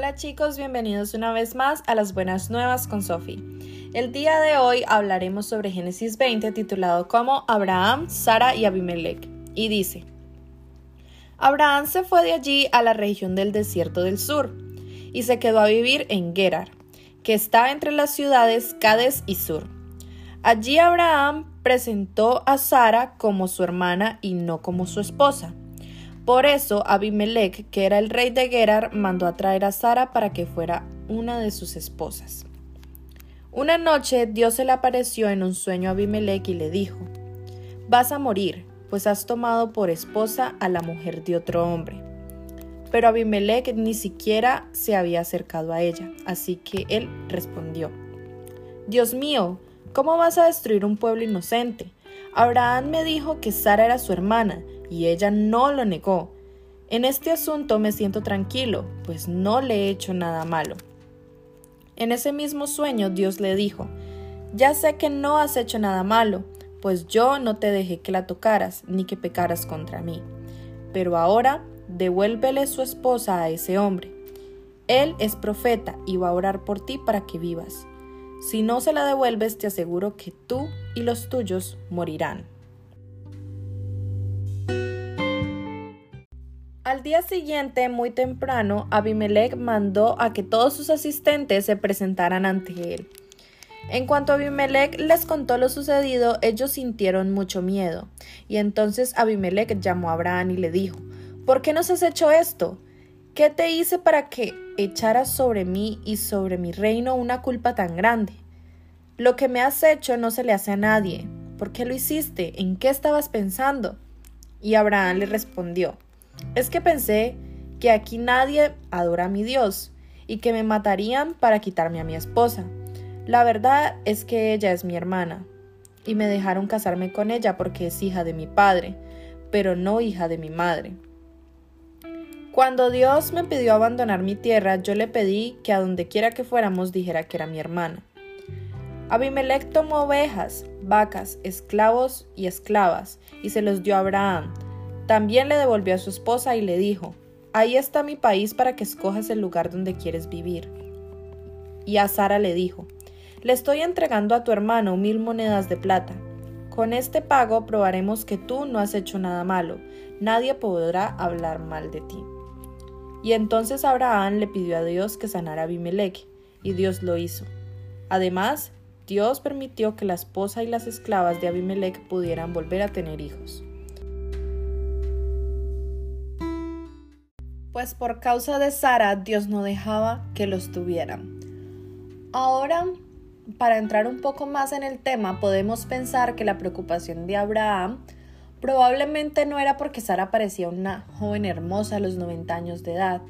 Hola chicos, bienvenidos una vez más a las buenas nuevas con Sophie. El día de hoy hablaremos sobre Génesis 20 titulado como Abraham, Sara y Abimelech. Y dice, Abraham se fue de allí a la región del desierto del sur y se quedó a vivir en Gerar, que está entre las ciudades Cades y Sur. Allí Abraham presentó a Sara como su hermana y no como su esposa por eso Abimelech, que era el rey de Gerar, mandó a traer a Sara para que fuera una de sus esposas. Una noche Dios se le apareció en un sueño a Abimelech y le dijo, Vas a morir, pues has tomado por esposa a la mujer de otro hombre. Pero Abimelech ni siquiera se había acercado a ella, así que él respondió, Dios mío, ¿cómo vas a destruir un pueblo inocente? Abraham me dijo que Sara era su hermana, y ella no lo negó. En este asunto me siento tranquilo, pues no le he hecho nada malo. En ese mismo sueño Dios le dijo, Ya sé que no has hecho nada malo, pues yo no te dejé que la tocaras, ni que pecaras contra mí. Pero ahora devuélvele su esposa a ese hombre. Él es profeta y va a orar por ti para que vivas. Si no se la devuelves, te aseguro que tú y los tuyos morirán. Al día siguiente, muy temprano, Abimelech mandó a que todos sus asistentes se presentaran ante él. En cuanto Abimelech les contó lo sucedido, ellos sintieron mucho miedo. Y entonces Abimelech llamó a Abraham y le dijo, ¿Por qué nos has hecho esto? ¿Qué te hice para que echaras sobre mí y sobre mi reino una culpa tan grande? Lo que me has hecho no se le hace a nadie. ¿Por qué lo hiciste? ¿En qué estabas pensando? Y Abraham le respondió, es que pensé que aquí nadie adora a mi Dios y que me matarían para quitarme a mi esposa. La verdad es que ella es mi hermana y me dejaron casarme con ella porque es hija de mi padre, pero no hija de mi madre. Cuando Dios me pidió abandonar mi tierra, yo le pedí que a donde quiera que fuéramos dijera que era mi hermana. Abimelech tomó ovejas, vacas, esclavos y esclavas y se los dio a Abraham también le devolvió a su esposa y le dijo, Ahí está mi país para que escojas el lugar donde quieres vivir. Y a Sara le dijo, Le estoy entregando a tu hermano mil monedas de plata. Con este pago probaremos que tú no has hecho nada malo. Nadie podrá hablar mal de ti. Y entonces Abraham le pidió a Dios que sanara a Abimelech, y Dios lo hizo. Además, Dios permitió que la esposa y las esclavas de Abimelech pudieran volver a tener hijos. Pues por causa de Sara Dios no dejaba que los tuvieran. Ahora, para entrar un poco más en el tema, podemos pensar que la preocupación de Abraham probablemente no era porque Sara parecía una joven hermosa a los 90 años de edad.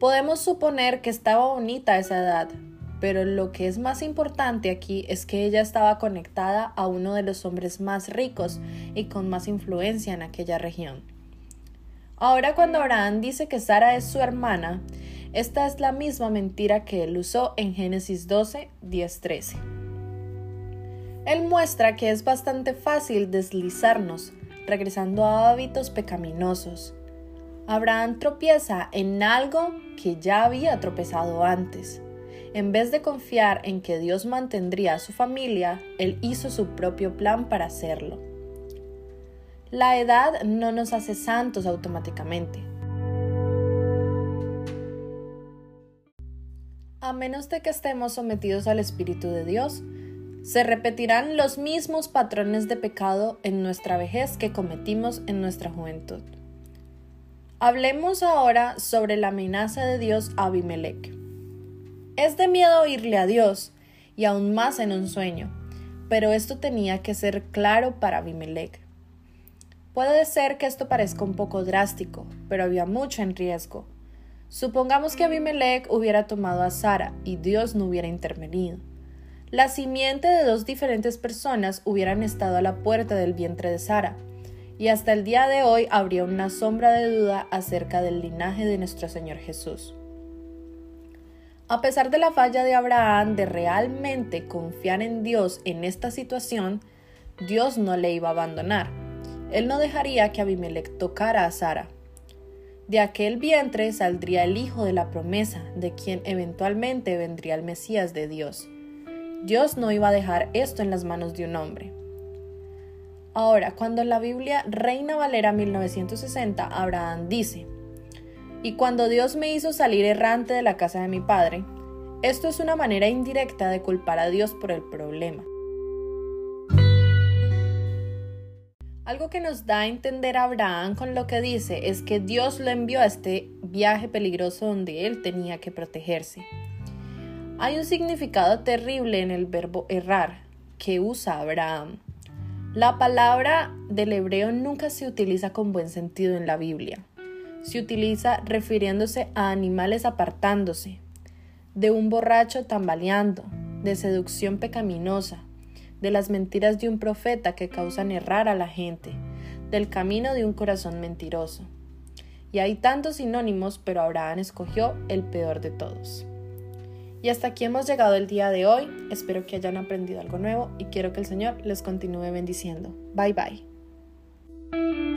Podemos suponer que estaba bonita a esa edad, pero lo que es más importante aquí es que ella estaba conectada a uno de los hombres más ricos y con más influencia en aquella región. Ahora cuando Abraham dice que Sara es su hermana, esta es la misma mentira que él usó en Génesis 12, 10, 13. Él muestra que es bastante fácil deslizarnos, regresando a hábitos pecaminosos. Abraham tropieza en algo que ya había tropezado antes. En vez de confiar en que Dios mantendría a su familia, él hizo su propio plan para hacerlo. La edad no nos hace santos automáticamente. A menos de que estemos sometidos al Espíritu de Dios, se repetirán los mismos patrones de pecado en nuestra vejez que cometimos en nuestra juventud. Hablemos ahora sobre la amenaza de Dios a Abimelech. Es de miedo oírle a Dios, y aún más en un sueño, pero esto tenía que ser claro para Abimelech. Puede ser que esto parezca un poco drástico, pero había mucho en riesgo. Supongamos que Abimelech hubiera tomado a Sara y Dios no hubiera intervenido. La simiente de dos diferentes personas hubieran estado a la puerta del vientre de Sara, y hasta el día de hoy habría una sombra de duda acerca del linaje de nuestro Señor Jesús. A pesar de la falla de Abraham de realmente confiar en Dios en esta situación, Dios no le iba a abandonar él no dejaría que Abimelech tocara a Sara. De aquel vientre saldría el hijo de la promesa, de quien eventualmente vendría el Mesías de Dios. Dios no iba a dejar esto en las manos de un hombre. Ahora, cuando en la Biblia Reina Valera 1960, Abraham dice, y cuando Dios me hizo salir errante de la casa de mi padre, esto es una manera indirecta de culpar a Dios por el problema. Algo que nos da a entender a Abraham con lo que dice es que Dios lo envió a este viaje peligroso donde él tenía que protegerse. Hay un significado terrible en el verbo errar que usa Abraham. La palabra del hebreo nunca se utiliza con buen sentido en la Biblia. Se utiliza refiriéndose a animales apartándose, de un borracho tambaleando, de seducción pecaminosa, de las mentiras de un profeta que causan errar a la gente, del camino de un corazón mentiroso. Y hay tantos sinónimos, pero Abraham escogió el peor de todos. Y hasta aquí hemos llegado el día de hoy. Espero que hayan aprendido algo nuevo y quiero que el Señor les continúe bendiciendo. Bye bye.